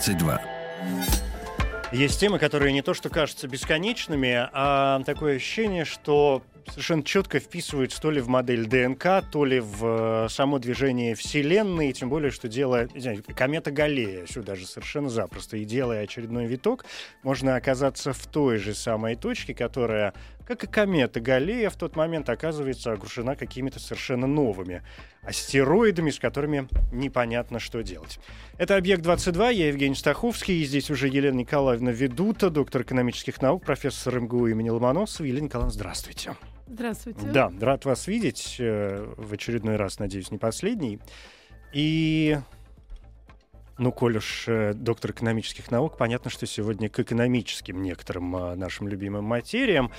22. Есть темы, которые не то что кажутся бесконечными, а такое ощущение, что совершенно четко вписываются то ли в модель ДНК, то ли в э, само движение Вселенной, тем более, что делая знаю, комета Галлея сюда же совершенно запросто, и делая очередной виток, можно оказаться в той же самой точке, которая, как и комета Галлея, в тот момент оказывается окружена какими-то совершенно новыми астероидами, с которыми непонятно, что делать. Это «Объект-22», я Евгений Стаховский, и здесь уже Елена Николаевна Ведута, доктор экономических наук, профессор МГУ имени Ломоносова. Елена Николаевна, здравствуйте. Здравствуйте. Да, рад вас видеть э, в очередной раз, надеюсь, не последний. И, ну, коль уж э, доктор экономических наук, понятно, что сегодня к экономическим некоторым э, нашим любимым материям,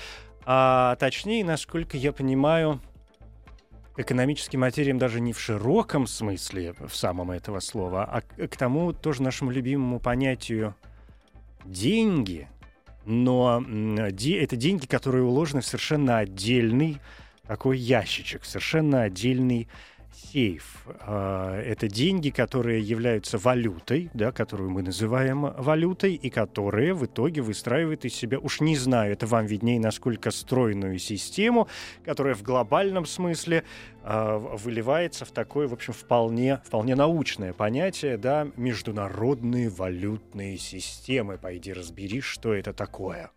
а точнее, насколько я понимаю, экономическим материям даже не в широком смысле, в самом этого слова, а к, тому тоже нашему любимому понятию деньги — но это деньги, которые уложены в совершенно отдельный такой ящичек, совершенно отдельный сейф. А, это деньги, которые являются валютой, да, которую мы называем валютой, и которые в итоге выстраивают из себя, уж не знаю, это вам виднее, насколько стройную систему, которая в глобальном смысле э, выливается в такое, в общем, вполне, вполне научное понятие, да, международные валютные системы. Пойди разбери, что это такое.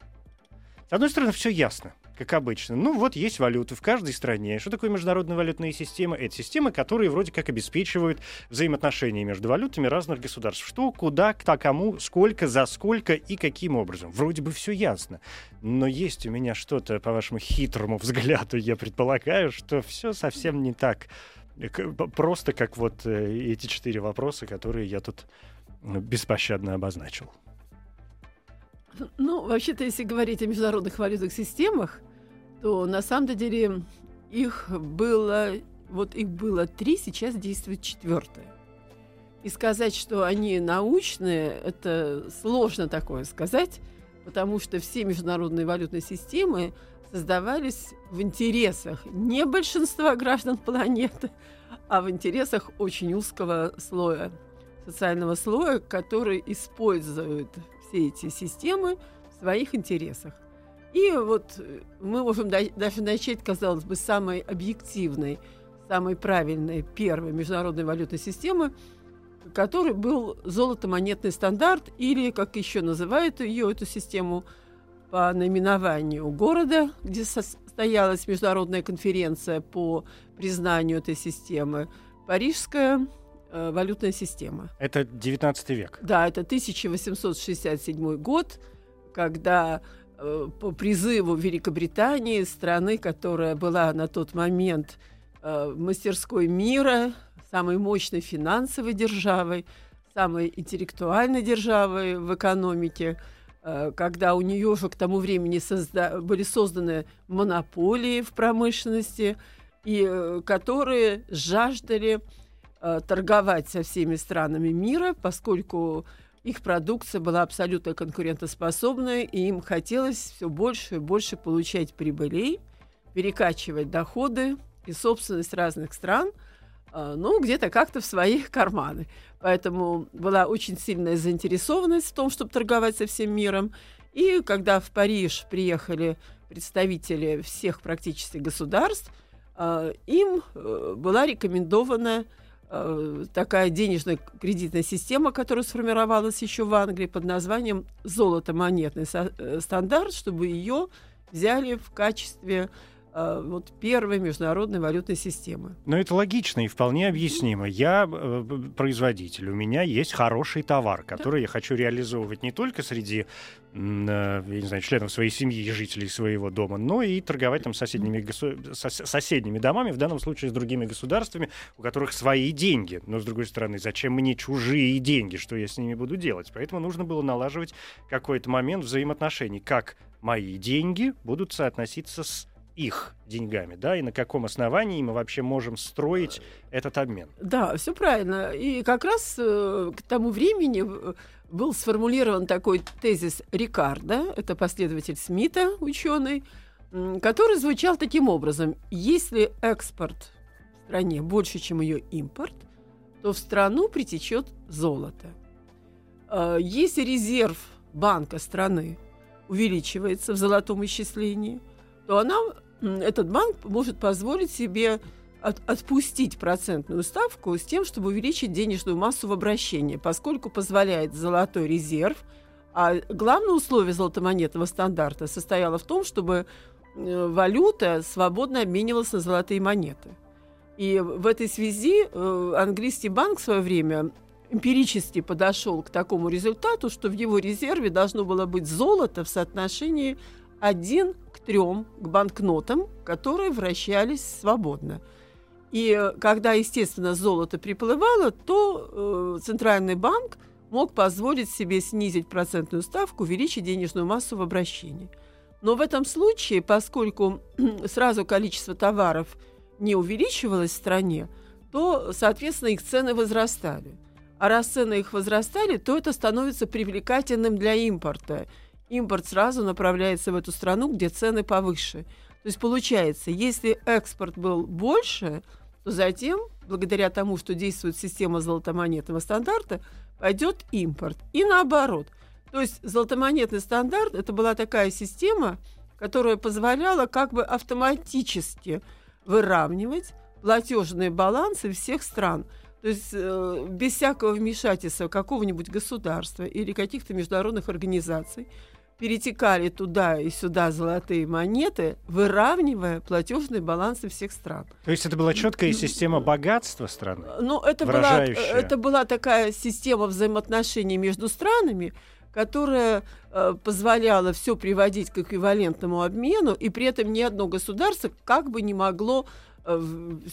С одной стороны, все ясно как обычно. Ну, вот есть валюты в каждой стране. Что такое международная валютная система? Это системы, которые вроде как обеспечивают взаимоотношения между валютами разных государств. Что, куда, кто, кому, сколько, за сколько и каким образом. Вроде бы все ясно. Но есть у меня что-то, по вашему хитрому взгляду, я предполагаю, что все совсем не так просто, как вот э, эти четыре вопроса, которые я тут беспощадно обозначил. Ну, вообще-то, если говорить о международных валютных системах, то на самом деле их было, вот их было три, сейчас действует четвертая. И сказать, что они научные, это сложно такое сказать, потому что все международные валютные системы создавались в интересах не большинства граждан планеты, а в интересах очень узкого слоя, социального слоя, который использует все эти системы в своих интересах. И вот э, мы можем даже начать, казалось бы, самой объективной, самой правильной первой международной валютной системы, которой был золотомонетный стандарт, или, как еще называют ее, эту систему, по наименованию города, где состоялась международная конференция по признанию этой системы, Парижская э, валютная система. Это 19 век. Да, это 1867 год, когда э, по призыву Великобритании, страны, которая была на тот момент э, мастерской мира, самой мощной финансовой державой, самой интеллектуальной державой в экономике, э, когда у нее уже к тому времени созда- были созданы монополии в промышленности, и э, которые жаждали Э, торговать со всеми странами мира, поскольку их продукция была абсолютно конкурентоспособной, и им хотелось все больше и больше получать прибылей, перекачивать доходы и собственность разных стран, э, ну, где-то как-то в свои карманы. Поэтому была очень сильная заинтересованность в том, чтобы торговать со всем миром. И когда в Париж приехали представители всех практически государств, э, им была рекомендована такая денежно-кредитная система, которая сформировалась еще в Англии под названием золото-монетный э, стандарт, чтобы ее взяли в качестве э, вот первой международной валютной системы. Но это логично и вполне объяснимо. Я э, производитель, у меня есть хороший товар, который да. я хочу реализовывать не только среди, э, я не знаю, членов своей семьи и жителей своего дома, но и торговать там соседними, госу... соседними домами, в данном случае с другими государствами, у которых свои деньги. Но, с другой стороны, зачем мне чужие деньги? Что я с ними буду делать? Поэтому нужно было налаживать какой-то момент взаимоотношений, как мои деньги будут соотноситься с их деньгами, да, и на каком основании мы вообще можем строить этот обмен. Да, все правильно. И как раз э, к тому времени был сформулирован такой тезис Рикарда, это последователь Смита, ученый, который звучал таким образом: если экспорт в стране больше, чем ее импорт, то в страну притечет золото. Э, если резерв банка страны увеличивается в золотом исчислении, то она, этот банк может позволить себе от, отпустить процентную ставку с тем, чтобы увеличить денежную массу в обращении, поскольку позволяет золотой резерв. А главное условие золотомонетного стандарта состояло в том, чтобы э, валюта свободно обменивалась на золотые монеты. И в этой связи э, английский банк в свое время эмпирически подошел к такому результату, что в его резерве должно было быть золото в соотношении 1 к 3 к банкнотам, которые вращались свободно. И когда, естественно, золото приплывало, то э, Центральный банк мог позволить себе снизить процентную ставку, увеличить денежную массу в обращении. Но в этом случае, поскольку сразу количество товаров не увеличивалось в стране, то, соответственно, их цены возрастали. А раз цены их возрастали, то это становится привлекательным для импорта. Импорт сразу направляется в эту страну, где цены повыше. То есть получается, если экспорт был больше, то затем, благодаря тому, что действует система золотомонетного стандарта, пойдет импорт. И наоборот. То есть золотомонетный стандарт это была такая система, которая позволяла как бы автоматически выравнивать платежные балансы всех стран – то есть э, без всякого вмешательства какого-нибудь государства или каких-то международных организаций перетекали туда и сюда золотые монеты, выравнивая платежные балансы всех стран. То есть это была четкая система богатства страны? Ну, это была, это была такая система взаимоотношений между странами, которая э, позволяла все приводить к эквивалентному обмену, и при этом ни одно государство как бы не могло Э,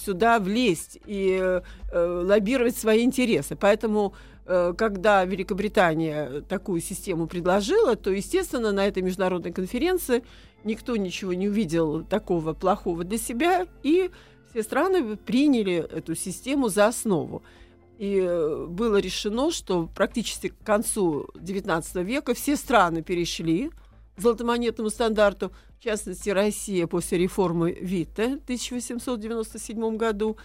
сюда влезть и э, лоббировать свои интересы. Поэтому, э, когда Великобритания такую систему предложила, то, естественно, на этой международной конференции никто ничего не увидел такого плохого для себя, и все страны приняли эту систему за основу. И было решено, что практически к концу XIX века все страны перешли к золотомонетному стандарту, в частности, Россия после реформы ВИТа в 1897 году.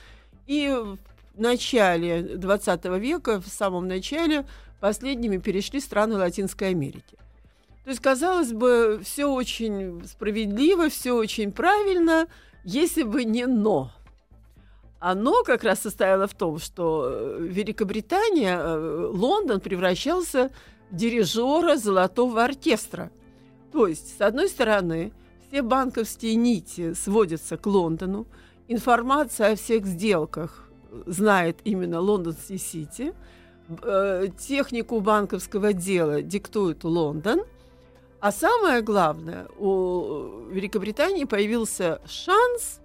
И в начале 20 века, в самом начале, последними перешли страны Латинской Америки. То есть, казалось бы, все очень справедливо, все очень правильно, если бы не «но». Оно как раз состояло в том, что Великобритания, э, Лондон превращался в дирижера золотого оркестра. То есть, с одной стороны, все банковские нити сводятся к Лондону. Информация о всех сделках знает именно Лондонский Сити. Э, технику банковского дела диктует Лондон. А самое главное, у Великобритании появился шанс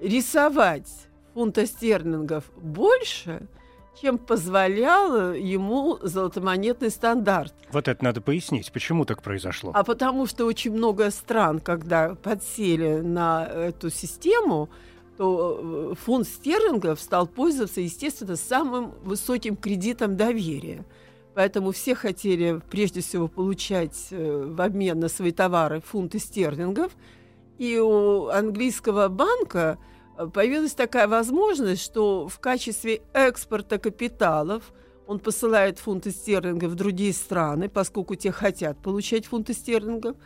рисовать фунта стерлингов больше – чем позволял ему золотомонетный стандарт. Вот это надо пояснить, почему так произошло. А потому что очень много стран, когда подсели на эту систему, то э, фонд стерлингов стал пользоваться, естественно, самым высоким кредитом доверия. Поэтому все хотели прежде всего получать э, в обмен на свои товары фунты стерлингов. И у английского банка появилась такая возможность, что в качестве экспорта капиталов он посылает фунты стерлингов в другие страны, поскольку те хотят получать фунты стерлингов.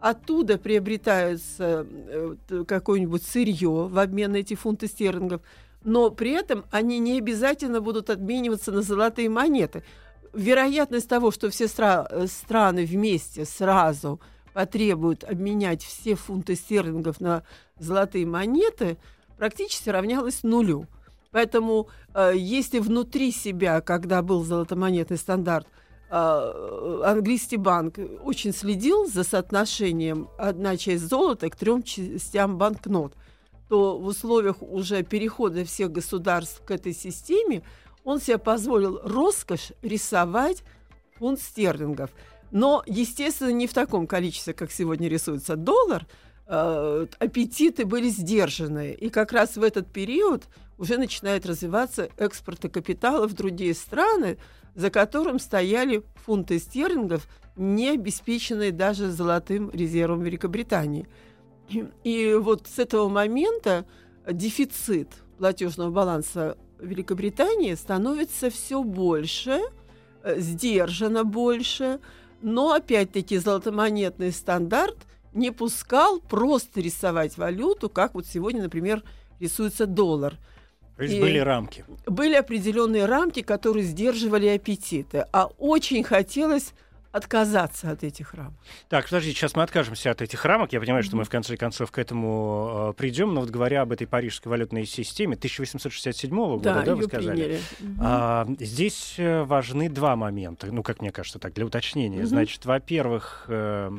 Оттуда приобретается э, какое-нибудь сырье в обмен на эти фунты стерлингов, но при этом они не обязательно будут обмениваться на золотые монеты. Вероятность того, что все стра- э, страны вместе сразу потребуют обменять все фунты стерлингов на золотые монеты, практически равнялась нулю. Поэтому, э, если внутри себя, когда был золотомонетный стандарт, английский банк очень следил за соотношением одна часть золота к трем частям банкнот, то в условиях уже перехода всех государств к этой системе он себе позволил роскошь рисовать фунт стерлингов. Но, естественно, не в таком количестве, как сегодня рисуется доллар. Э, аппетиты были сдержаны. И как раз в этот период уже начинает развиваться экспорт капитала в другие страны, за которым стояли фунты стерлингов, не обеспеченные даже золотым резервом Великобритании. И вот с этого момента дефицит платежного баланса Великобритании становится все больше, э, сдержанно больше, но опять-таки золотомонетный стандарт не пускал просто рисовать валюту, как вот сегодня, например, рисуется доллар – то есть и были рамки. Были определенные рамки, которые сдерживали аппетиты. А очень хотелось отказаться от этих рамок. Так, подождите, сейчас мы откажемся от этих рамок. Я понимаю, mm-hmm. что мы в конце концов к этому э, придем, но вот говоря об этой парижской валютной системе 1867 года, да, да вы сказали? Mm-hmm. А, здесь э, важны два момента, ну, как мне кажется, так, для уточнения. Mm-hmm. Значит, во-первых, э,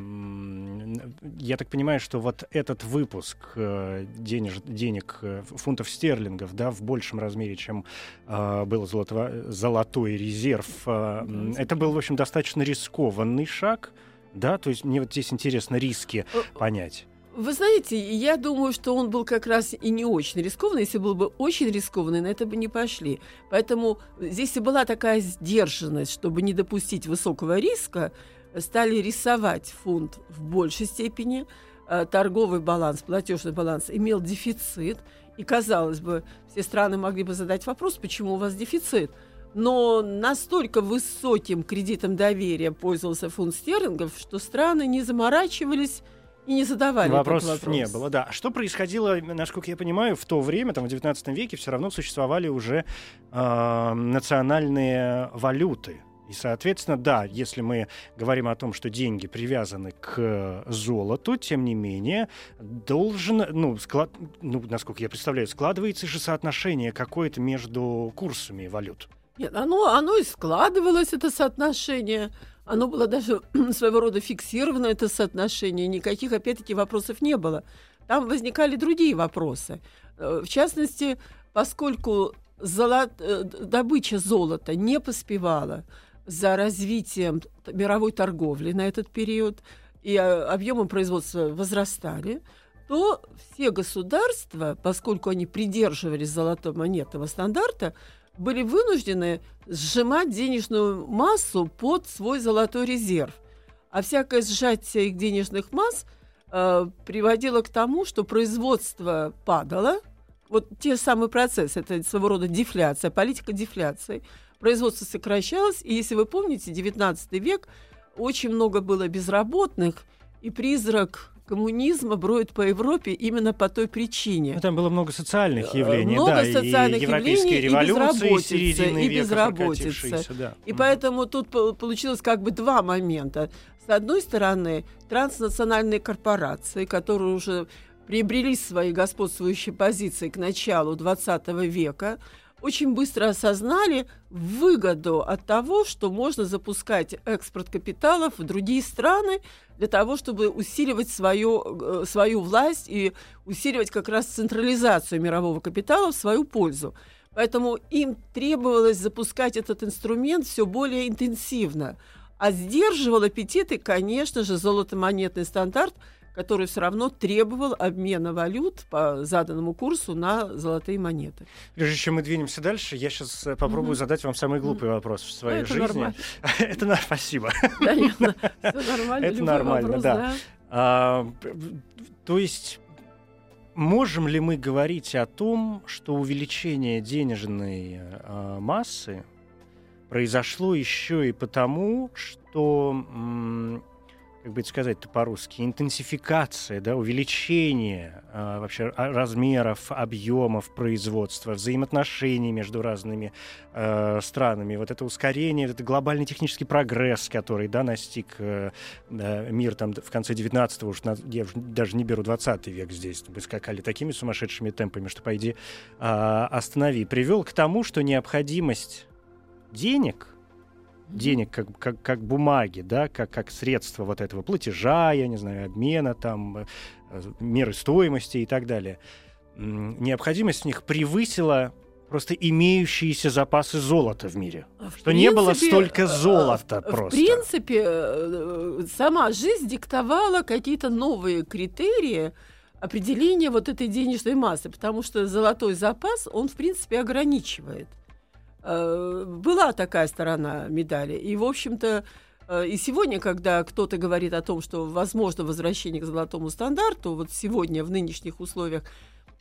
я так понимаю, что вот этот выпуск э, денеж, денег, э, фунтов стерлингов, да, в большем размере, чем э, был золото, золотой резерв, э, mm-hmm. это был, в общем, достаточно рискованно рискованный шаг, да, то есть мне вот здесь интересно риски э, понять. Вы знаете, я думаю, что он был как раз и не очень рискованный. Если был бы очень рискованный, на это бы не пошли. Поэтому здесь и была такая сдержанность, чтобы не допустить высокого риска, стали рисовать фунт в большей степени. Э, торговый баланс, платежный баланс имел дефицит. И, казалось бы, все страны могли бы задать вопрос, почему у вас дефицит – но настолько высоким кредитом доверия пользовался фунт стерлингов, что страны не заморачивались и не задавали Вопросов этот вопрос. не было, да. А что происходило, насколько я понимаю, в то время, там, в XIX веке, все равно существовали уже э, национальные валюты. И, соответственно, да, если мы говорим о том, что деньги привязаны к золоту, тем не менее, должен, ну, склад, ну насколько я представляю, складывается же соотношение какое-то между курсами валют. Нет, оно, оно и складывалось, это соотношение. Оно было даже своего рода фиксировано, это соотношение. Никаких, опять-таки, вопросов не было. Там возникали другие вопросы. Э, в частности, поскольку золот... Э, добыча золота не поспевала за развитием мировой торговли на этот период, и э, объемы производства возрастали, то все государства, поскольку они придерживались золотого монетного стандарта, были вынуждены сжимать денежную массу под свой золотой резерв. А всякое сжатие их денежных масс э, приводило к тому, что производство падало. Вот те самые процессы, это своего рода дефляция, политика дефляции. Производство сокращалось, и если вы помните, 19 век очень много было безработных, и призрак коммунизма броет по Европе именно по той причине. Ну, там было много социальных э, явлений, много да, социальных и европейские явлений, революции и безработица, и безработица. Да. И mm поэтому тут получилось как бы два момента. С одной стороны, транснациональные корпорации, которые уже приобрели свои господствующие позиции к началу XX века, очень быстро осознали выгоду от того, что можно запускать экспорт капиталов в другие страны для того, чтобы усиливать свою, э, свою власть и усиливать как раз централизацию мирового капитала в свою пользу. Поэтому им требовалось запускать этот инструмент все более интенсивно. А сдерживал аппетиты, конечно же, золотомонетный стандарт – который все равно требовал обмена валют по заданному курсу на золотые монеты. Прежде чем мы двинемся дальше, я сейчас э, попробую угу. задать вам самый глупый вопрос в своей это жизни. Нормально. это нормально. Спасибо. Это нормально. Это нормально, да. А, то есть можем ли мы говорить о том, что увеличение денежной э, массы произошло еще и потому, что как бы это сказать-то по-русски, интенсификация, да, увеличение а, вообще а, размеров, объемов производства, взаимоотношений между разными а, странами, вот это ускорение, это глобальный технический прогресс, который, да, настиг а, да, мир там в конце 19-го, уж на, я даже не беру 20 век здесь, мы скакали такими сумасшедшими темпами, что, пойди, а, останови, привел к тому, что необходимость денег — денег как, как, как бумаги, да, как, как средство вот этого платежа, я не знаю, обмена, там, э, меры стоимости и так далее. Необходимость в них превысила просто имеющиеся запасы золота в мире. В что принципе, не было столько э, золота в просто. В принципе, э, сама жизнь диктовала какие-то новые критерии определения вот этой денежной массы, потому что золотой запас, он, в принципе, ограничивает. Э, была такая сторона медали. И, в общем-то, э, и сегодня, когда кто-то говорит о том, что возможно возвращение к золотому стандарту, вот сегодня в нынешних условиях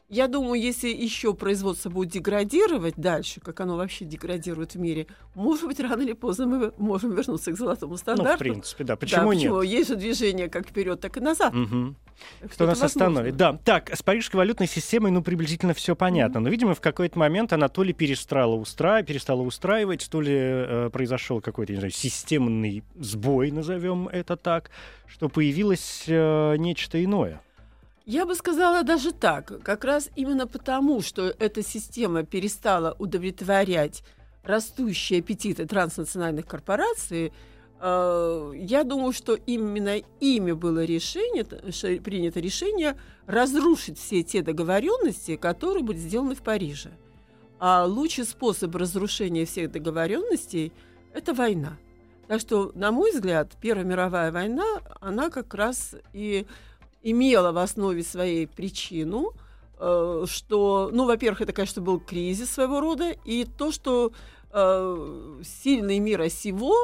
я думаю, если еще производство будет деградировать дальше, как оно вообще деградирует в мире, может быть, рано или поздно мы можем вернуться к золотому стандарту. Ну, в принципе, да. Почему да, нет? Почему? Есть же движение как вперед, так и назад. Угу. Кто нас возможно. остановит? Да. Так, с парижской валютной системой, ну, приблизительно все понятно. Mm-hmm. Но, видимо, в какой-то момент она то ли перестала, устра... перестала устраивать, то ли э, произошел какой-то, не знаю, системный сбой, назовем это так, что появилось э, нечто иное. Я бы сказала даже так. Как раз именно потому, что эта система перестала удовлетворять растущие аппетиты транснациональных корпораций, э, я думаю, что именно ими было решение, принято решение разрушить все те договоренности, которые были сделаны в Париже. А лучший способ разрушения всех договоренностей – это война. Так что, на мой взгляд, Первая мировая война, она как раз и имела в основе своей причину, э, что, ну, во-первых, это, конечно, был кризис своего рода, и то, что э, сильные мира сего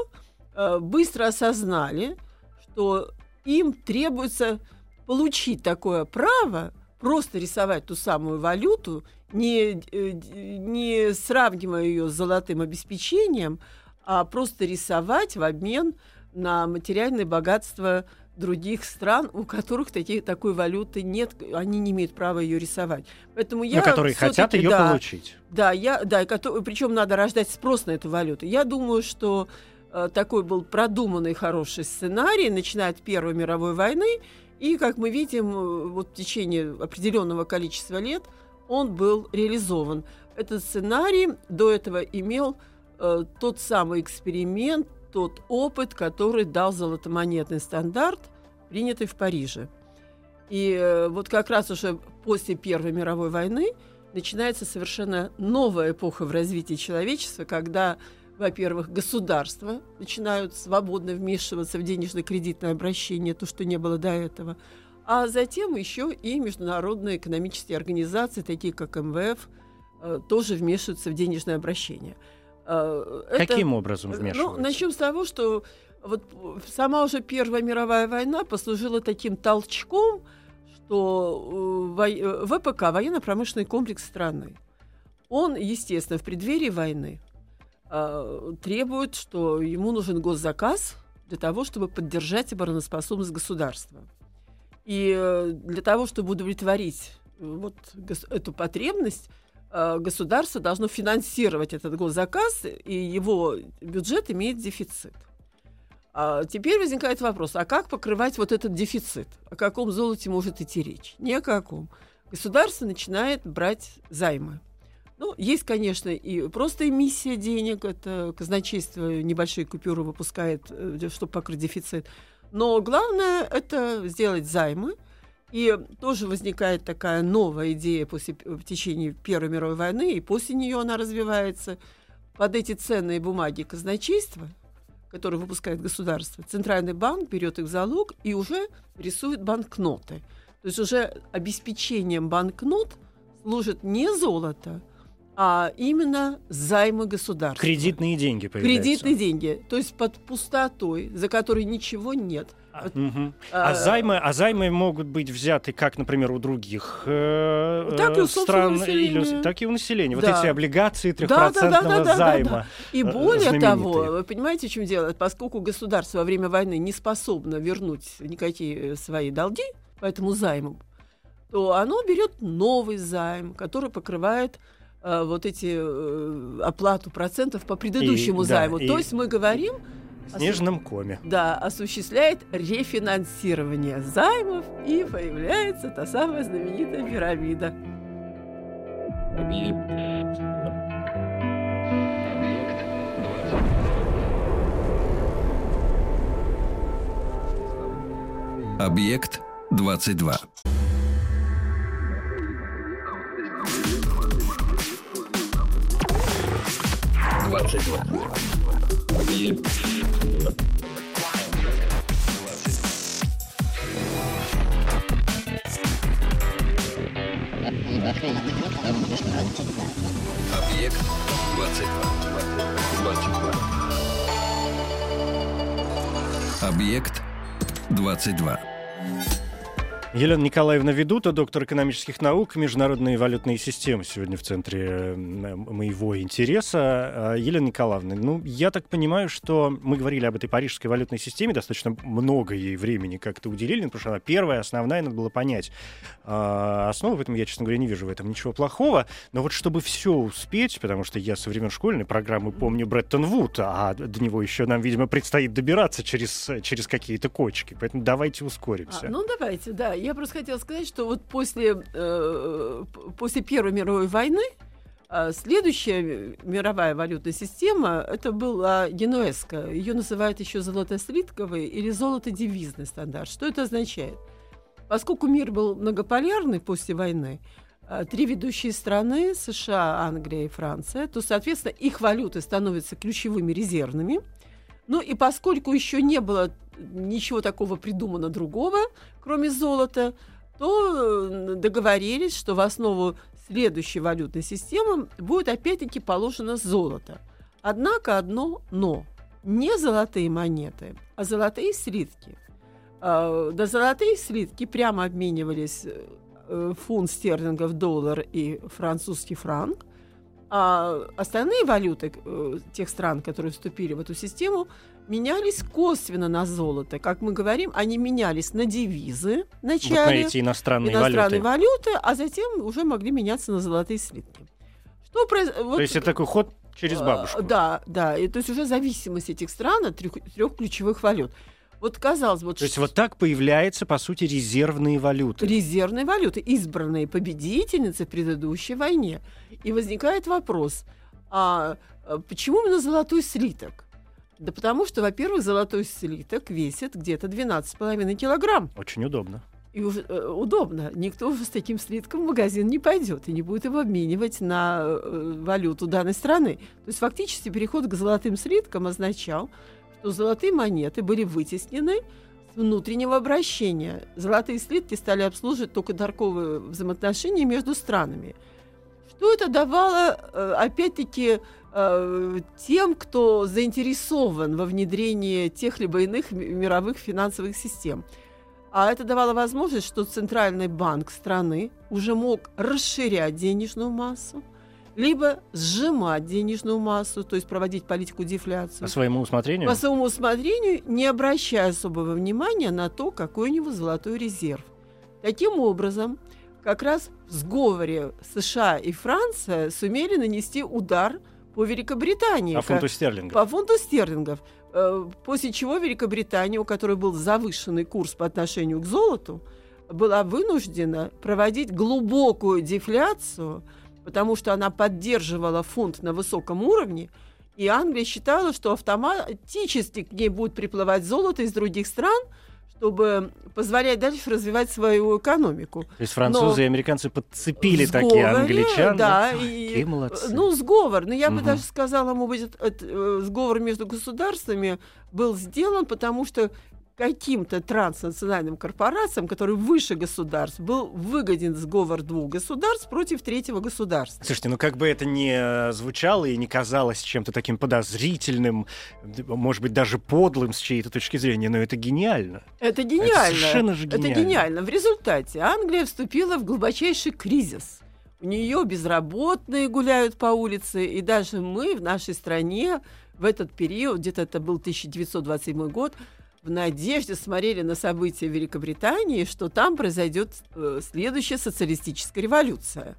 э, быстро осознали, что им требуется получить такое право просто рисовать ту самую валюту, не, э, не сравнивая ее с золотым обеспечением, а просто рисовать в обмен на материальное богатство других стран, у которых такие, такой валюты нет, они не имеют права ее рисовать. Поэтому я Но которые хотят ее да, получить. Да, я, да, причем надо рождать спрос на эту валюту. Я думаю, что э, такой был продуманный хороший сценарий, начиная от Первой мировой войны, и, как мы видим, э, вот в течение определенного количества лет он был реализован. Этот сценарий до этого имел э, тот самый эксперимент, тот опыт, который дал золотомонетный стандарт, принятый в Париже. И э, вот как раз уже после Первой мировой войны начинается совершенно новая эпоха в развитии человечества, когда, во-первых, государства начинают свободно вмешиваться в денежно-кредитное обращение, то, что не было до этого, а затем еще и международные экономические организации, такие как МВФ, э, тоже вмешиваются в денежное обращение – это, Каким образом э, вмешиваются? Ну, начнем с того, что вот сама уже Первая мировая война послужила таким толчком, что э, ВПК, военно-промышленный комплекс страны, он, естественно, в преддверии войны требует, что ему нужен госзаказ для того, чтобы поддержать обороноспособность государства. И для того, чтобы удовлетворить вот эту потребность, Э, государство должно финансировать этот госзаказ, и его бюджет имеет дефицит. А теперь возникает вопрос, а как покрывать вот этот дефицит? О каком золоте может идти речь? Ни о каком. Государство начинает брать займы. Ну, есть, конечно, и просто эмиссия денег, это казначейство небольшие купюры выпускает, э, чтобы покрыть дефицит. Но главное это сделать займы – и тоже возникает такая новая идея после, в течение Первой мировой войны, и после нее она развивается. Под эти ценные бумаги казначейства, которые выпускает государство, Центральный банк берет их в залог и уже рисует банкноты. То есть уже обеспечением банкнот служит не золото, а именно займы государства. Кредитные деньги появляются. Кредитные деньги. То есть под пустотой, за которой ничего нет – Мгм. А, А, займы, а займы могут быть взяты как, например, у других э, Так и у э, стран, или так и у населения. Вот Да. эти облигации Да, да, да, да, трехпроцентного да, да, займа. да. И э, более знаменитые. того, вы понимаете, в чем дело? Поскольку государство во время войны не способно вернуть никакие э, свои долги по этому займу, то оно берет новый займ, который покрывает э, вот эти э, оплату процентов по предыдущему да, займу. и- То есть мы говорим, снежном коме. да, осуществляет рефинансирование займов, и появляется та самая знаменитая пирамида. Объект 22. Двадцать два. Объект. Объект 22. 22. Объект 22. Елена Николаевна Ведута, доктор экономических наук, международные валютные системы сегодня в центре э, моего интереса. А, Елена Николаевна, ну, я так понимаю, что мы говорили об этой парижской валютной системе, достаточно много ей времени как-то уделили, потому что она первая, основная, надо было понять а, основу, поэтому я, честно говоря, не вижу в этом ничего плохого. Но вот чтобы все успеть, потому что я со времен школьной программы помню Бреттон Вуд, а до него еще нам, видимо, предстоит добираться через, через какие-то кочки, поэтому давайте ускоримся. А, ну, давайте, да. Я просто хотела сказать, что вот после, э, после Первой мировой войны а, следующая мировая валютная система это была генуэзская. Ее называют еще золотослитковый или золотодевизный стандарт. Что это означает? Поскольку мир был многополярный после войны, а, три ведущие страны, США, Англия и Франция, то, соответственно, их валюты становятся ключевыми резервными. Ну и поскольку еще не было ничего такого придумано другого, кроме золота, то э, договорились, что в основу следующей валютной системы будет опять-таки положено золото. Однако одно но. Не золотые монеты, а золотые слитки. На золотые слитки прямо обменивались э, фунт стерлингов, доллар и французский франк. А остальные валюты э, тех стран, которые вступили в эту систему, менялись косвенно на золото. Как мы говорим, они менялись на девизы Вот на эти иностранные, иностранные валюты. валюты, а затем уже могли меняться на золотые слитки. Что произ... вот, То есть это такой ход через э, бабушку. Да, да. И, то есть уже зависимость этих стран от трех, трех ключевых валют. Вот казалось бы, вот То есть вот так появляются, по сути, резервные валюты. резервные валюты, избранные победительницы в предыдущей войне. И возникает вопрос, а э, почему именно золотой слиток? Да потому что, во-первых, золотой слиток весит где-то 12,5 килограмм. Очень удобно. И уже, э, удобно. Никто уже с таким слитком в магазин не пойдет и не будет его обменивать на э, валюту данной страны. То есть фактически переход к золотым слиткам означал, что золотые монеты были вытеснены с внутреннего обращения. Золотые слитки стали обслуживать только торговые взаимоотношения между странами. Что это давало, э, опять-таки, э, тем, кто заинтересован во внедрении тех либо иных ми- мировых финансовых систем? А это давало возможность, что Центральный банк страны уже мог расширять денежную массу, либо сжимать денежную массу, то есть проводить политику дефляции По своему усмотрению. по своему усмотрению, не обращая особого внимания на то, какой у него золотой резерв. Таким образом, как раз в сговоре США и Франция сумели нанести удар по Великобритании. По фунту стерлингов. по фунту стерлингов. Э, После чего Великобритания, у которой был завышенный курс по отношению к золоту, была вынуждена проводить глубокую дефляцию, потому что она поддерживала фунт на высоком уровне, и Англия считала, что автоматически к ней будет приплывать золото из других стран, чтобы позволять дальше развивать свою экономику. То есть французы Но и американцы подцепили В такие сговоре, англичан. Да, Ой, и, молодцы. Ну, сговор. Но я бы Мгм. даже сказала, может быть, это, э, сговор между государствами был сделан, потому что каким-то транснациональным корпорациям, которые выше государств, был выгоден сговор двух государств против третьего государства. Слушайте, ну как бы это ни звучало и не казалось чем-то таким подозрительным, может быть, даже подлым с чьей-то точки зрения, но это гениально. Это гениально. Это совершенно же гениально. Это гениально. В результате Англия вступила в глубочайший кризис. У нее безработные гуляют по улице, и даже мы в нашей стране в этот период, где-то это был 1927 год, в надежде смотрели на события в Великобритании, что там произойдет э, следующая социалистическая революция.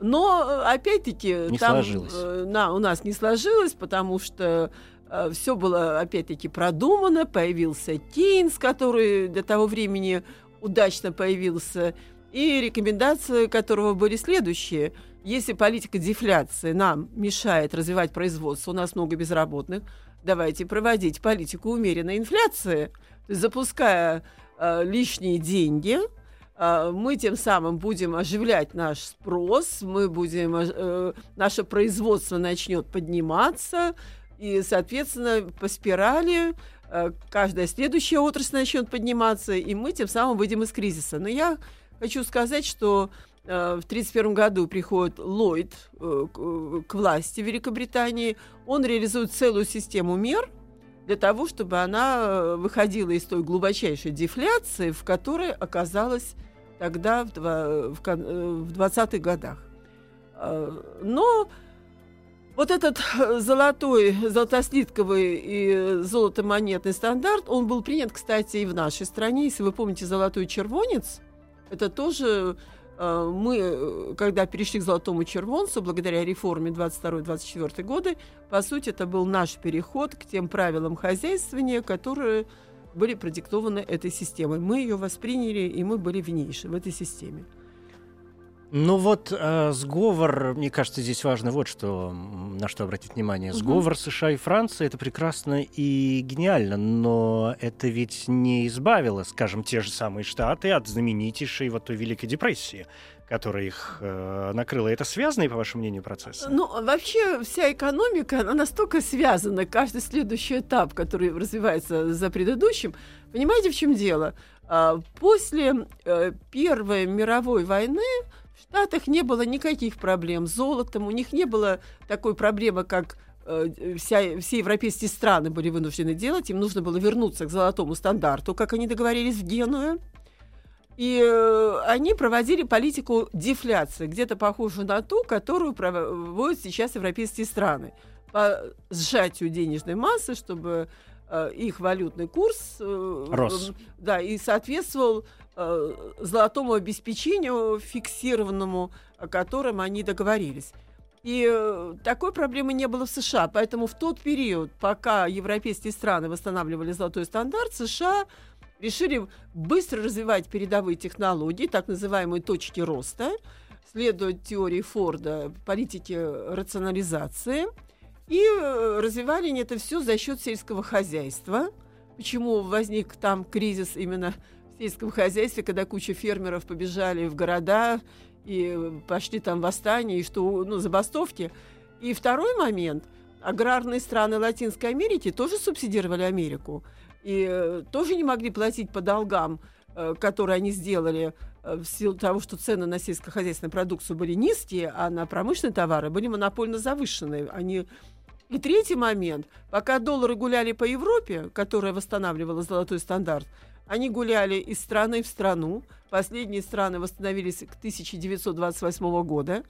Но э, опять-таки не там сложилось. Э, на, у нас не сложилось, потому что э, все было опять-таки продумано, появился Кейнс, который до того времени удачно появился, и рекомендации которого были следующие. Если политика дефляции нам мешает развивать производство, у нас много безработных, давайте проводить политику умеренной инфляции, запуская э, лишние деньги, э, мы тем самым будем оживлять наш спрос, мы будем, э, наше производство начнет подниматься, и, соответственно, по спирали э, каждая следующая отрасль начнет подниматься, и мы тем самым выйдем из кризиса. Но я хочу сказать, что в 1931 году приходит Ллойд э, э, к власти Великобритании. Он реализует целую систему мер для того, чтобы она выходила из той глубочайшей дефляции, в которой оказалась тогда в 20-х годах. Но вот этот золотой, золотослитковый и золотомонетный стандарт, он был принят, кстати, и в нашей стране. Если вы помните золотой червонец, это тоже Э, мы, э, когда перешли к золотому червонцу, благодаря реформе 22-24 годы, по сути, это был наш переход к тем правилам хозяйствования, которые были продиктованы этой системой. Мы ее восприняли, и мы были в ней, в этой системе. Ну вот э, сговор, мне кажется, здесь важно вот что, на что обратить внимание. Сговор угу. США и Франции это прекрасно и гениально, но это ведь не избавило, скажем, те же самые Штаты от знаменитейшей вот той Великой депрессии которая их э, накрыла. Это связанный, по вашему мнению, процесс? Ну, вообще вся экономика, она настолько связана, каждый следующий этап, который развивается за предыдущим. Понимаете, в чем дело? А, после э, Первой мировой войны в Штатах не было никаких проблем с золотом, у них не было такой проблемы, как э, вся, все европейские страны были вынуждены делать, им нужно было вернуться к золотому стандарту, как они договорились в Генуе. И э, они проводили политику дефляции, где-то похожую на ту, которую проводят сейчас европейские страны. По сжатию денежной массы, чтобы их валютный курс э, рос. Да, и соответствовал Э, золотому обеспечению фиксированному, о котором они договорились. И э, такой проблемы не было в США. Поэтому в тот период, пока европейские страны восстанавливали золотой стандарт, США решили быстро развивать передовые технологии, так называемые точки роста, следуя теории Форда политики рационализации, и э, развивали они это все за счет сельского хозяйства. Почему возник там кризис именно сельском хозяйстве, когда куча фермеров побежали в города и пошли там восстания, и что, ну, забастовки. И второй момент. Аграрные страны Латинской Америки тоже субсидировали Америку. И э, тоже не могли платить по долгам, э, которые они сделали э, в силу того, что цены на сельскохозяйственную продукцию были низкие, а на промышленные товары были монопольно завышенные. Они и третий момент. Пока доллары гуляли по Европе, которая восстанавливала золотой стандарт, они гуляли из страны в страну. Последние страны восстановились к 1928 года.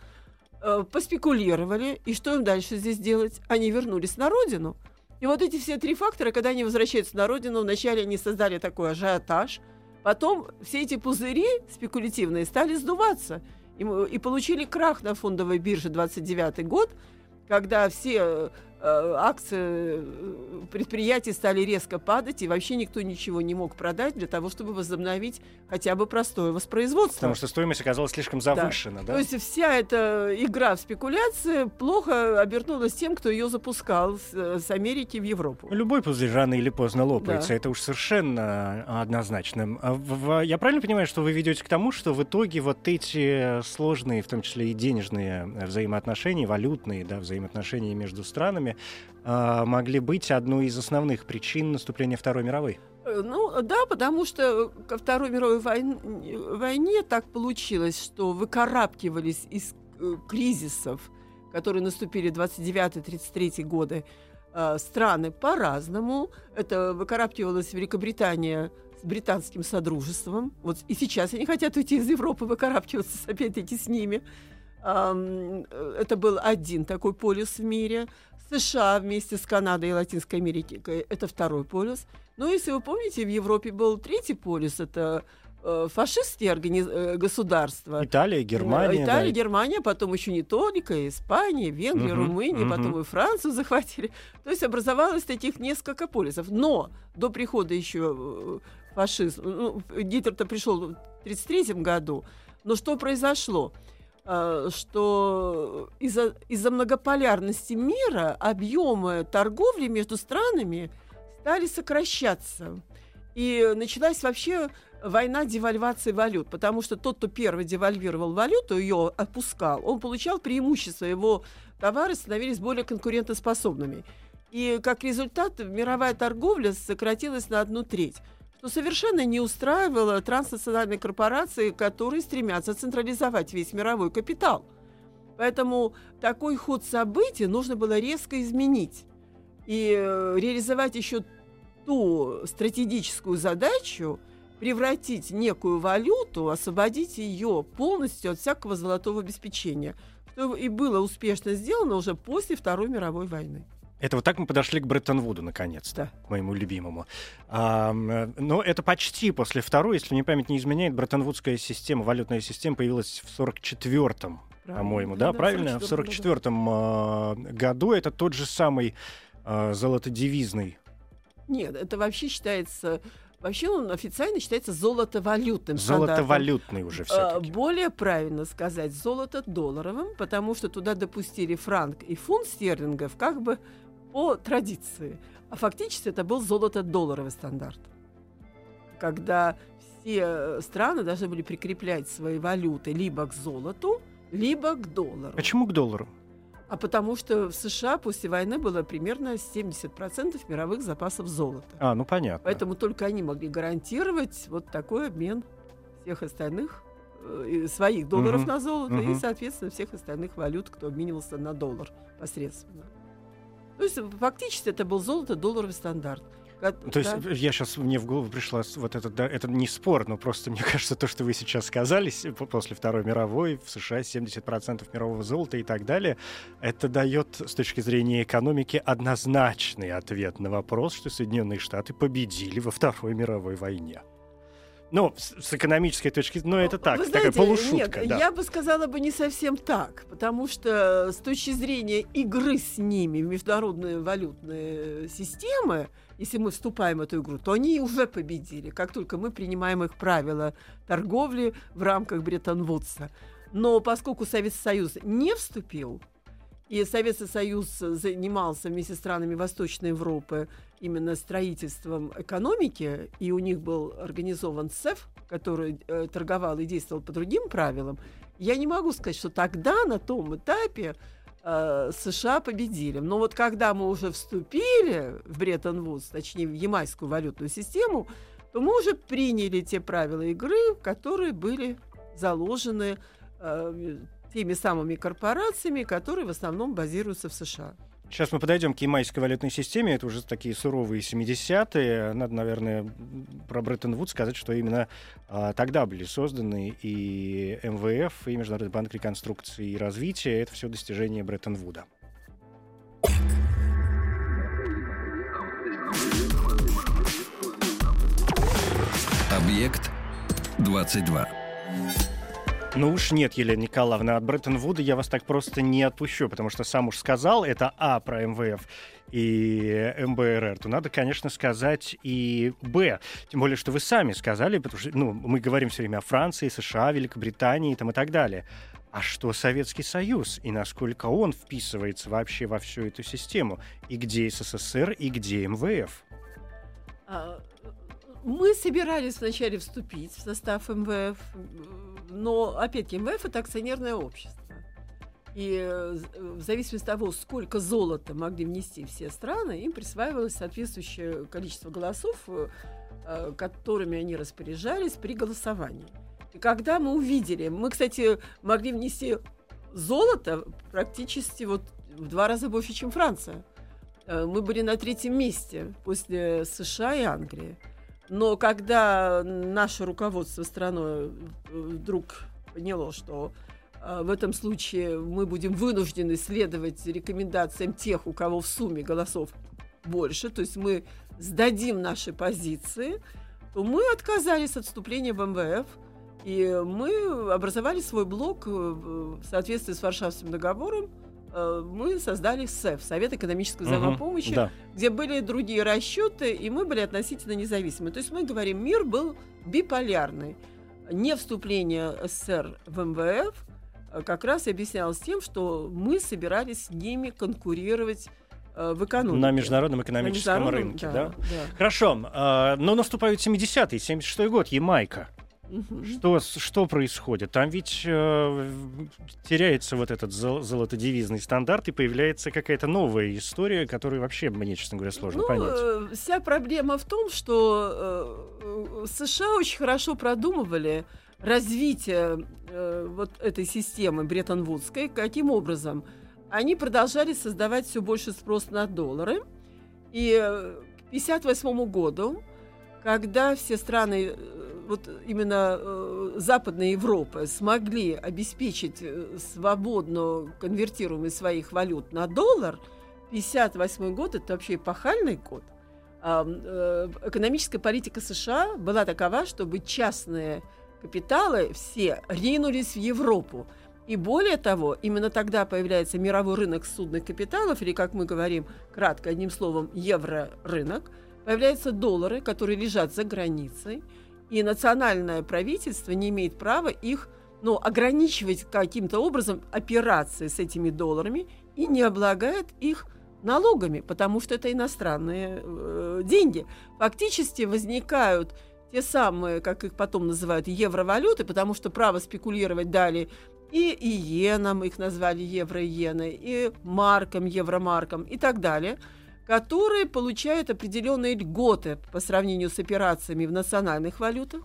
Э, поспекулировали. И что им дальше здесь делать? Они вернулись на родину. И вот эти все три фактора, когда они возвращаются на родину, вначале они создали такой ажиотаж, потом все эти пузыри спекулятивные стали сдуваться. И, и получили крах на фондовой бирже 29 год, когда все Э, акции э, предприятий стали резко падать, и вообще никто ничего не мог продать для того, чтобы возобновить хотя бы простое воспроизводство. Потому что стоимость оказалась слишком завышена, да? да? То есть вся эта игра в спекуляции плохо обернулась тем, кто ее запускал с, э, с Америки в Европу. Любой пузырь рано или поздно лопается, да. это уж совершенно однозначно. А я правильно понимаю, что вы ведете к тому, что в итоге вот эти сложные, в том числе и денежные взаимоотношения, валютные да, взаимоотношения между странами, э, могли быть одной из основных причин наступления Второй мировой? Э, ну да, потому что ко Второй мировой войне, войне так получилось, что выкарабкивались из э, кризисов, которые наступили 29-33 годы, э, страны по-разному. Это выкарабкивалась Великобритания с британским содружеством. Вот и сейчас они хотят уйти из Европы, выкарабкиваться опять-таки с ними. Это был один такой полюс в мире. США вместе с Канадой и Латинской Америкой – это второй полюс. Но если вы помните, в Европе был третий полюс – это э, фашистские организ... Э, государства. Италия, Германия. Италия, да. Германия, потом еще не только, Испания, Венгрия, угу, Румыния, угу. потом и Францию захватили. То есть образовалось таких несколько полюсов. Но до прихода еще э, фашизм, ну, Гитлер-то пришел в 1933 году, но что произошло? Э, что из-за из многополярности мира объемы торговли между странами стали сокращаться. И началась вообще война девальвации валют, потому что тот, кто первый девальвировал валюту, ее опускал, он получал преимущество, его товары становились более конкурентоспособными. И как результат мировая торговля сократилась на одну треть что совершенно не устраивало транснациональные корпорации, которые стремятся централизовать весь мировой капитал. Поэтому такой ход событий нужно было резко изменить и э, реализовать еще ту стратегическую задачу, превратить некую валюту, освободить ее полностью от всякого золотого обеспечения, что и было успешно сделано уже после Второй мировой войны. Это вот так мы подошли к Бреттон-Вуду, наконец-то, к моему любимому. А, но это почти после второй, если мне память не изменяет, Бреттон-Вудская система, валютная система появилась в 44-м, по-моему, да, да, правильно? В 44-м а, году это тот же самый а, золотодевизный. Нет, это вообще считается Вообще он официально считается золотовалютным Золотовалютный уже все Более правильно сказать золото-долларовым, потому что туда допустили франк и фунт стерлингов как бы по традиции. А фактически это был золото-долларовый стандарт. Когда все страны должны были прикреплять свои валюты либо к золоту, либо к доллару. Почему к доллару? А потому что в США после войны было примерно 70% мировых запасов золота. А, ну понятно. Поэтому только они могли гарантировать вот такой обмен всех остальных э, своих долларов угу. на золото угу. и, соответственно, всех остальных валют, кто обменивался на доллар посредственно. То есть фактически это был золото-долларовый стандарт. То есть я сейчас, мне в голову пришла вот этот, да, это не спор, но просто мне кажется, то, что вы сейчас сказали, после Второй мировой в США 70% мирового золота и так далее, это дает с точки зрения экономики однозначный ответ на вопрос, что Соединенные Штаты победили во Второй мировой войне. Ну, с, с экономической точки зрения, ну, это так, Вы знаете, такая полушутка. Нет, да. я бы сказала бы не совсем так, потому что с точки зрения игры с ними международные валютные системы, если мы вступаем в эту игру, то они уже победили, как только мы принимаем их правила торговли в рамках Бреттон-Вудса. Но поскольку Советский Союз не вступил, и Советский Союз занимался вместе с странами Восточной Европы именно строительством экономики, и у них был организован СЭФ, который э, торговал и действовал по другим правилам, я не могу сказать, что тогда на том этапе э, США победили. Но вот когда мы уже вступили в Бреттон-Вудс, точнее в ямайскую валютную систему, то мы уже приняли те правила игры, которые были заложены э, теми самыми корпорациями, которые в основном базируются в США. Сейчас мы подойдем к ямайской валютной системе. Это уже такие суровые 70-е. Надо, наверное, про Бреттон-Вуд сказать, что именно а, тогда были созданы и МВФ, и Международный банк реконструкции и развития. Это все достижение Бреттон-Вуда. Объект 22. Ну уж нет, Елена Николаевна, от Бреттон-Вуда я вас так просто не отпущу, потому что сам уж сказал, это А про МВФ и МБРР, то надо, конечно, сказать и Б. Тем более, что вы сами сказали, потому что ну, мы говорим все время о Франции, США, Великобритании там, и так далее. А что Советский Союз и насколько он вписывается вообще во всю эту систему? И где СССР, и где МВФ? А, мы собирались вначале вступить в состав МВФ, но, опять-таки, МВФ – это акционерное общество. И э, в зависимости от того, сколько золота могли внести все страны, им присваивалось соответствующее количество голосов, э, э, которыми они распоряжались при голосовании. И когда мы увидели, мы, кстати, могли внести золото практически вот в два раза больше, чем Франция. Э, мы были на третьем месте после США и Англии. Но когда наше руководство страной вдруг поняло, что э, в этом случае мы будем вынуждены следовать рекомендациям тех, у кого в сумме голосов больше, то есть мы сдадим наши позиции, то мы отказались от вступления в МВФ, и мы образовали свой блок э, в соответствии с Варшавским договором, Э, мы создали СЭФ, Совет экономической взаимопомощи, угу, да. где были другие расчеты, и мы были относительно независимы. То есть мы говорим, мир был биполярный. Не вступление СССР в МВФ э, как раз объяснялось тем, что мы собирались с ними конкурировать э, в экономике. На международном экономическом На международном, рынке, да? да? да. Хорошо, но наступают 70-е, 76-й год, Ямайка. Что, что происходит? Там ведь э, теряется вот этот зол- золотодевизный стандарт, и появляется какая-то новая история, которую вообще мне, честно говоря, сложно ну, понять. Э, вся проблема в том, что э, США очень хорошо продумывали развитие э, вот этой системы Бреттон-Вудской. Каким образом? Они продолжали создавать все больше спрос на доллары. И э, к 1958 году, когда все страны э, вот именно э, Западная Европа смогли обеспечить э, свободную конвертируемость своих валют на доллар, 58 год это вообще эпохальный год. Э, э, экономическая политика США была такова, чтобы частные капиталы все ринулись в Европу. И более того, именно тогда появляется мировой рынок судных капиталов, или, как мы говорим кратко, одним словом, евро-рынок, появляются доллары, которые лежат за границей – и национальное правительство не имеет права их ну, ограничивать каким-то образом операции с этими долларами и не облагает их налогами, потому что это иностранные э, деньги. Фактически возникают те самые, как их потом называют, евровалюты, потому что право спекулировать дали и иенам, их назвали евро-иены, и маркам, евромаркам и так далее – которые получают определенные льготы по сравнению с операциями в национальных валютах.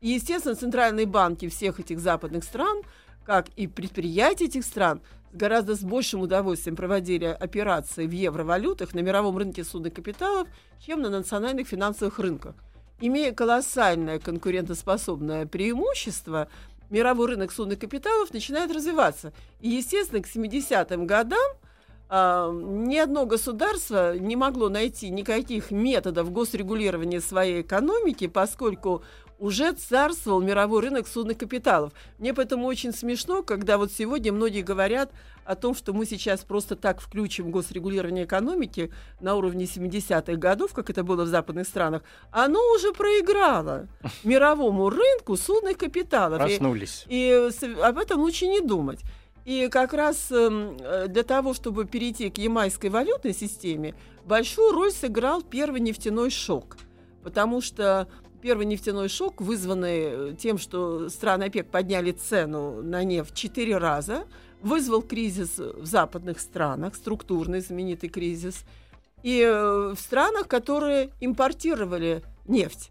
И, естественно, центральные банки всех этих западных стран, как и предприятия этих стран, гораздо с большим удовольствием проводили операции в евровалютах на мировом рынке судных капиталов, чем на национальных финансовых рынках. Имея колоссальное конкурентоспособное преимущество, мировой рынок судных капиталов начинает развиваться. И, естественно, к 70-м годам ни одно государство не могло найти никаких методов госрегулирования своей экономики, поскольку уже царствовал мировой рынок судных капиталов. Мне поэтому очень смешно, когда вот сегодня многие говорят о том, что мы сейчас просто так включим госрегулирование экономики на уровне 70-х годов, как это было в западных странах, оно уже проиграло мировому рынку судных капиталов. Проснулись. И, и об этом лучше не думать. И как раз эм, э, для того, чтобы перейти к ямайской валютной системе, большую роль сыграл первый нефтяной шок. Потому что первый нефтяной шок, вызванный э, тем, что страны ОПЕК подняли цену на нефть четыре раза, вызвал кризис в западных странах, структурный знаменитый кризис, и э, в странах, которые импортировали нефть.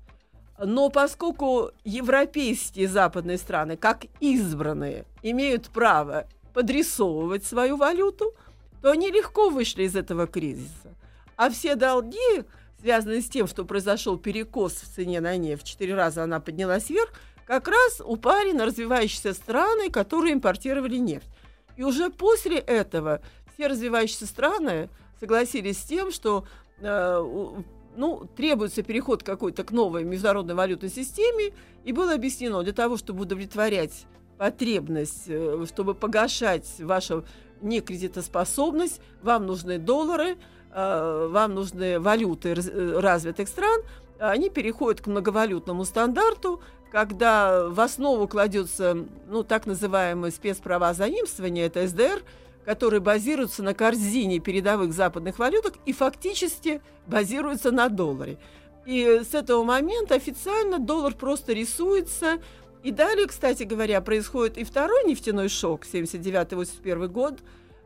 Но поскольку европейские западные страны, как избранные, имеют право подрисовывать свою валюту, то они легко вышли из этого кризиса. А все долги, связанные с тем, что произошел перекос в цене на нефть, в четыре раза она поднялась вверх, как раз упали на развивающиеся страны, которые импортировали нефть. И уже после этого все развивающиеся страны согласились с тем, что э, ну, требуется переход какой-то к новой международной валютной системе, и было объяснено, для того, чтобы удовлетворять потребность, э, чтобы погашать вашу некредитоспособность, вам нужны доллары, э, вам нужны валюты э, развитых стран, они переходят к многовалютному стандарту, когда в основу кладется ну, так называемое спецправа заимствования, это СДР, который базируется на корзине передовых западных валюток и фактически базируется на долларе. И с этого момента официально доллар просто рисуется и далее, кстати говоря, происходит и второй нефтяной шок, 79-81 год,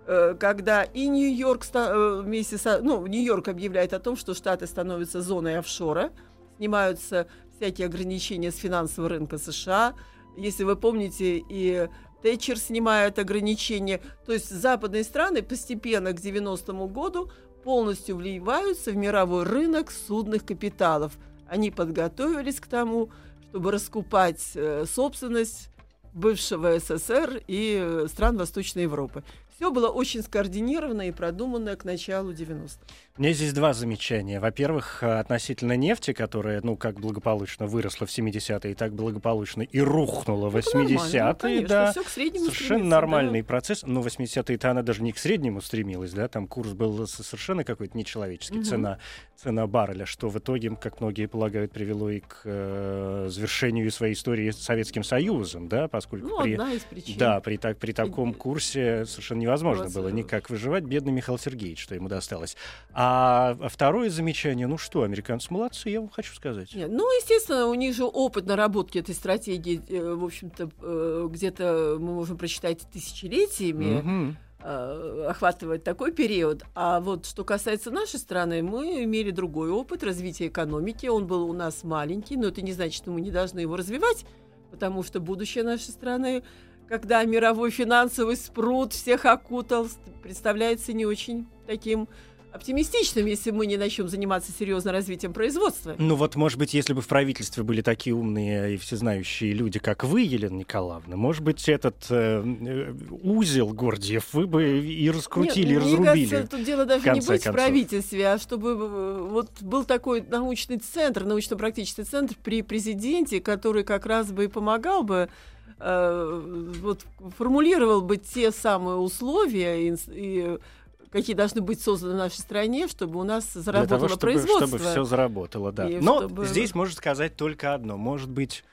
э, когда и Нью-Йорк э, вместе со, ну, Нью-Йорк объявляет о том, что Штаты становятся зоной офшора, снимаются всякие ограничения с финансового рынка США. Если вы помните, и Тэтчер снимает ограничения. То есть западные страны постепенно к 90-му году полностью вливаются в мировой рынок судных капиталов. Они подготовились к тому, чтобы раскупать э, собственность бывшего СССР и э, стран Восточной Европы. Все было очень скоординировано и продумано к началу 90-х. У меня здесь два замечания. Во-первых, относительно нефти, которая, ну, как благополучно выросла в 70-е, и так благополучно и рухнула в 80-е. Ну, конечно, да, совершенно нормальный да. процесс. Но 80-е-то она даже не к среднему стремилась, да, там курс был совершенно какой-то нечеловеческий, угу. цена, цена барреля, что в итоге, как многие полагают, привело и к э, завершению своей истории с Советским Союзом, да, поскольку ну, при. Да, при, так, при таком курсе совершенно невозможно было никак выживать. Бедный Михаил Сергеевич, что ему досталось. А второе замечание, ну что, американцы молодцы, я вам хочу сказать. Нет, ну, естественно, у них же опыт наработки этой стратегии, э, в общем-то, э, где-то мы можем прочитать тысячелетиями. Угу охватывает такой период. А вот что касается нашей страны, мы имели другой опыт развития экономики. Он был у нас маленький, но это не значит, что мы не должны его развивать, потому что будущее нашей страны когда мировой финансовый спрут всех окутал, представляется не очень таким оптимистичным, если мы не начнем заниматься серьезно развитием производства. Ну вот, может быть, если бы в правительстве были такие умные и всезнающие люди, как вы, Елена Николаевна, может быть, этот э, э узел Гордиев вы бы и раскрутили, Нет, и разрубили. Мне кажется, тут дело даже не быть концов. в правительстве, а чтобы э, вот был такой научный центр, научно-практический центр при президенте, который как раз бы и помогал бы э, вот формулировал бы те самые условия и, и какие должны быть созданы в нашей стране, чтобы у нас заработало Для того, чтобы, производство. Чтобы все заработало, да. И Но чтобы... здесь можно сказать только одно. Может быть,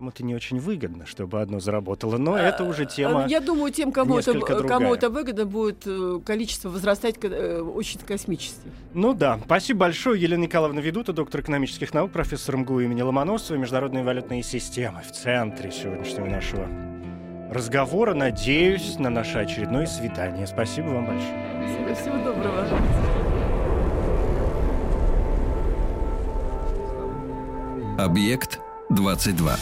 кому-то не очень выгодно, чтобы одно заработало, но а, это уже тема. Я думаю, тем, кому это, кому это выгодно, будет э, количество возрастать э, очень космически. Ну да. Спасибо большое. Елена Николаевна Ведута, доктор экономических наук, профессор МГУ имени Ломоносова, международные валютные системы в центре сегодняшнего нашего разговора. Надеюсь на наше очередное свидание. Спасибо вам большое. Всего доброго. Объект 22.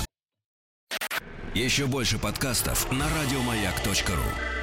Еще больше подкастов на радиомаяк.ру.